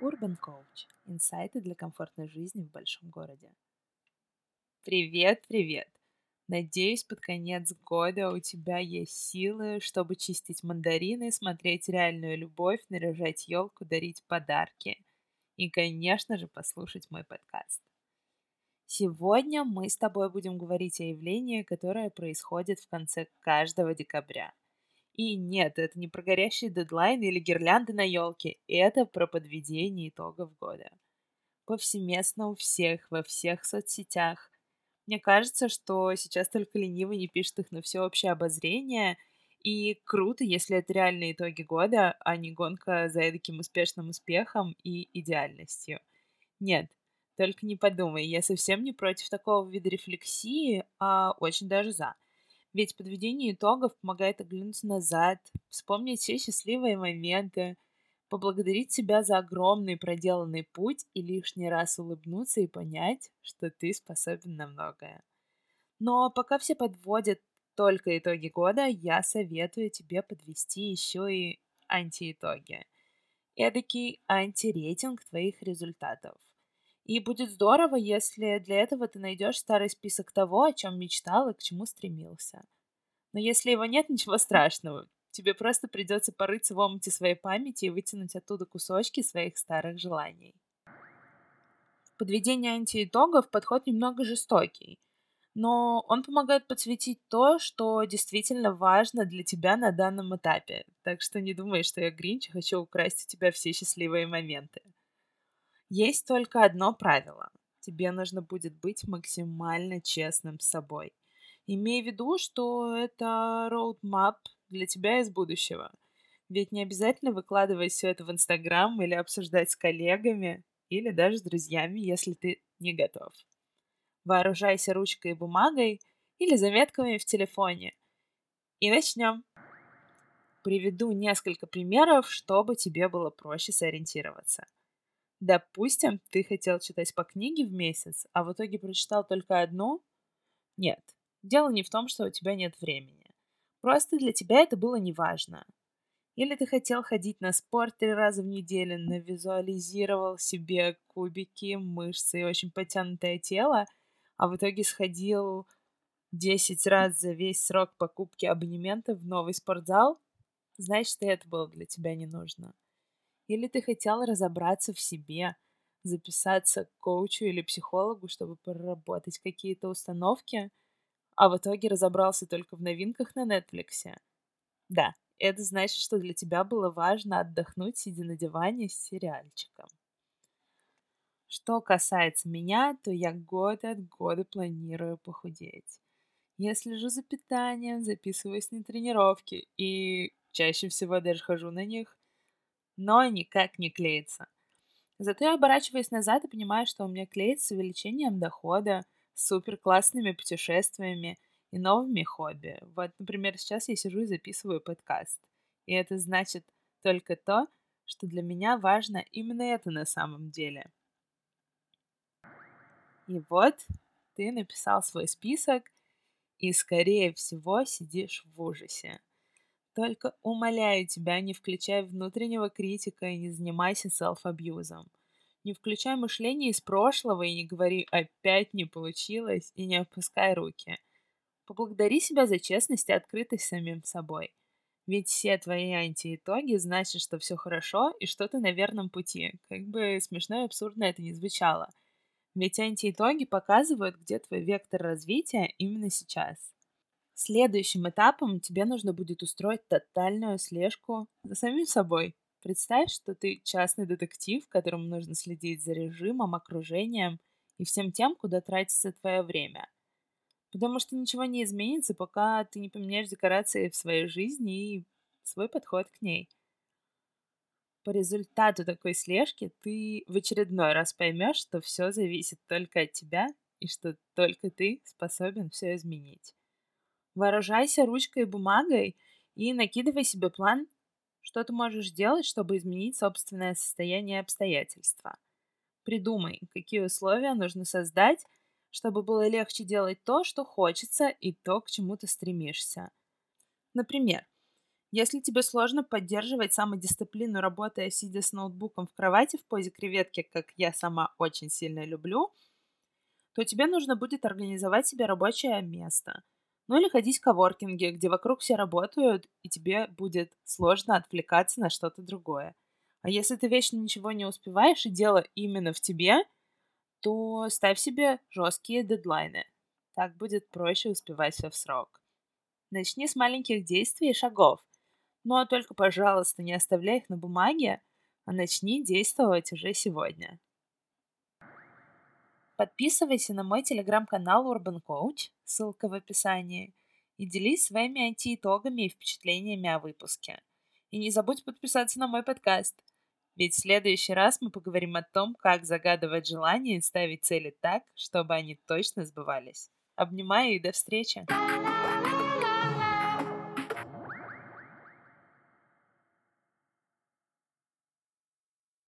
Urban Coach. Инсайты для комфортной жизни в большом городе. Привет, привет! Надеюсь, под конец года у тебя есть силы, чтобы чистить мандарины, смотреть реальную любовь, наряжать елку, дарить подарки. И, конечно же, послушать мой подкаст. Сегодня мы с тобой будем говорить о явлении, которое происходит в конце каждого декабря – и нет, это не про горящие дедлайны или гирлянды на елке, это про подведение итогов года. Повсеместно у всех, во всех соцсетях. Мне кажется, что сейчас только ленивый не пишет их на всеобщее обозрение, и круто, если это реальные итоги года, а не гонка за таким успешным успехом и идеальностью. Нет, только не подумай, я совсем не против такого вида рефлексии, а очень даже за — ведь подведение итогов помогает оглянуться назад, вспомнить все счастливые моменты, поблагодарить себя за огромный проделанный путь и лишний раз улыбнуться и понять, что ты способен на многое. Но пока все подводят только итоги года, я советую тебе подвести еще и антиитоги. Эдакий антирейтинг твоих результатов. И будет здорово, если для этого ты найдешь старый список того, о чем мечтал и к чему стремился. Но если его нет, ничего страшного. Тебе просто придется порыться в омуте своей памяти и вытянуть оттуда кусочки своих старых желаний. Подведение антиитогов подход немного жестокий, но он помогает подсветить то, что действительно важно для тебя на данном этапе. Так что не думай, что я Гринч хочу украсть у тебя все счастливые моменты. Есть только одно правило. Тебе нужно будет быть максимально честным с собой. Имей в виду, что это роудмап для тебя из будущего. Ведь не обязательно выкладывать все это в Инстаграм или обсуждать с коллегами, или даже с друзьями, если ты не готов. Вооружайся ручкой и бумагой или заметками в телефоне. И начнем. Приведу несколько примеров, чтобы тебе было проще сориентироваться. Допустим, ты хотел читать по книге в месяц, а в итоге прочитал только одну? Нет, дело не в том, что у тебя нет времени. Просто для тебя это было неважно. Или ты хотел ходить на спорт три раза в неделю, но визуализировал себе кубики, мышцы и очень потянутое тело, а в итоге сходил 10 раз за весь срок покупки абонемента в новый спортзал, значит, и это было для тебя не нужно. Или ты хотел разобраться в себе, записаться к коучу или психологу, чтобы проработать какие-то установки, а в итоге разобрался только в новинках на Netflix. Да, это значит, что для тебя было важно отдохнуть, сидя на диване с сериальчиком. Что касается меня, то я год от года планирую похудеть. Я слежу за питанием, записываюсь на тренировки и чаще всего даже хожу на них, но никак не клеится. Зато я оборачиваюсь назад и понимаю, что у меня клеится с увеличением дохода, супер классными путешествиями и новыми хобби. Вот, например, сейчас я сижу и записываю подкаст. И это значит только то, что для меня важно именно это на самом деле. И вот ты написал свой список, и, скорее всего, сидишь в ужасе. Только умоляю тебя, не включай внутреннего критика и не занимайся селф-абьюзом. Не включай мышление из прошлого и не говори «опять не получилось» и не опускай руки. Поблагодари себя за честность и открытость самим собой. Ведь все твои антиитоги значат, что все хорошо и что ты на верном пути, как бы смешно и абсурдно это ни звучало. Ведь антиитоги показывают, где твой вектор развития именно сейчас. Следующим этапом тебе нужно будет устроить тотальную слежку за самим собой. Представь, что ты частный детектив, которому нужно следить за режимом, окружением и всем тем, куда тратится твое время. Потому что ничего не изменится, пока ты не поменяешь декорации в своей жизни и свой подход к ней. По результату такой слежки ты в очередной раз поймешь, что все зависит только от тебя и что только ты способен все изменить. Вооружайся ручкой и бумагой и накидывай себе план, что ты можешь сделать, чтобы изменить собственное состояние и обстоятельства. Придумай, какие условия нужно создать, чтобы было легче делать то, что хочется, и то, к чему ты стремишься. Например, Если тебе сложно поддерживать самодисциплину, работая сидя с ноутбуком в кровати в позе креветки, как я сама очень сильно люблю, то тебе нужно будет организовать себе рабочее место. Ну или ходить в коворкинге, где вокруг все работают, и тебе будет сложно отвлекаться на что-то другое. А если ты вечно ничего не успеваешь и дело именно в тебе, то ставь себе жесткие дедлайны. Так будет проще успевать все в срок. Начни с маленьких действий и шагов. Но только, пожалуйста, не оставляй их на бумаге, а начни действовать уже сегодня. Подписывайся на мой телеграм-канал Urban Coach, ссылка в описании, и делись своими IT-итогами и впечатлениями о выпуске. И не забудь подписаться на мой подкаст, ведь в следующий раз мы поговорим о том, как загадывать желания и ставить цели так, чтобы они точно сбывались. Обнимаю и до встречи!